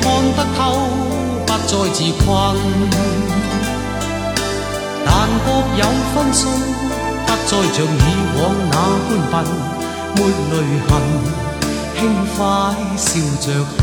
看得透，不再自困。但各有分数，不再像以往那般笨，没泪痕，轻快笑着行。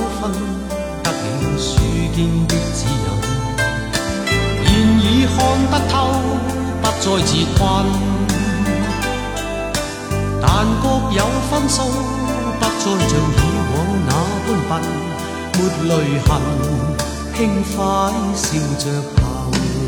得分得了书间的指引，现已看得透，不再自困。但各有分数，不再像以往那般笨，没泪痕，轻快笑着行。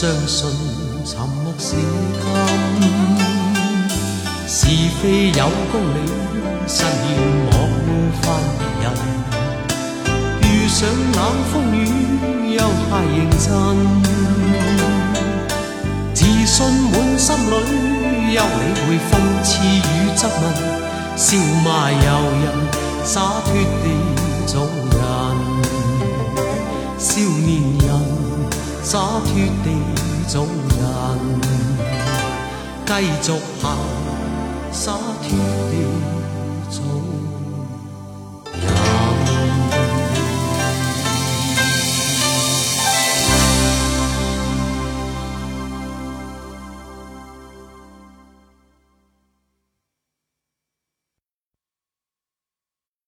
相信沉默是金，是非有公理，慎言莫犯人。遇上冷风雨，又太认真，自信满心里，休理会讽刺与质问，笑骂由人，洒脱地做人，少年人。洒脱地做人继续行洒脱地做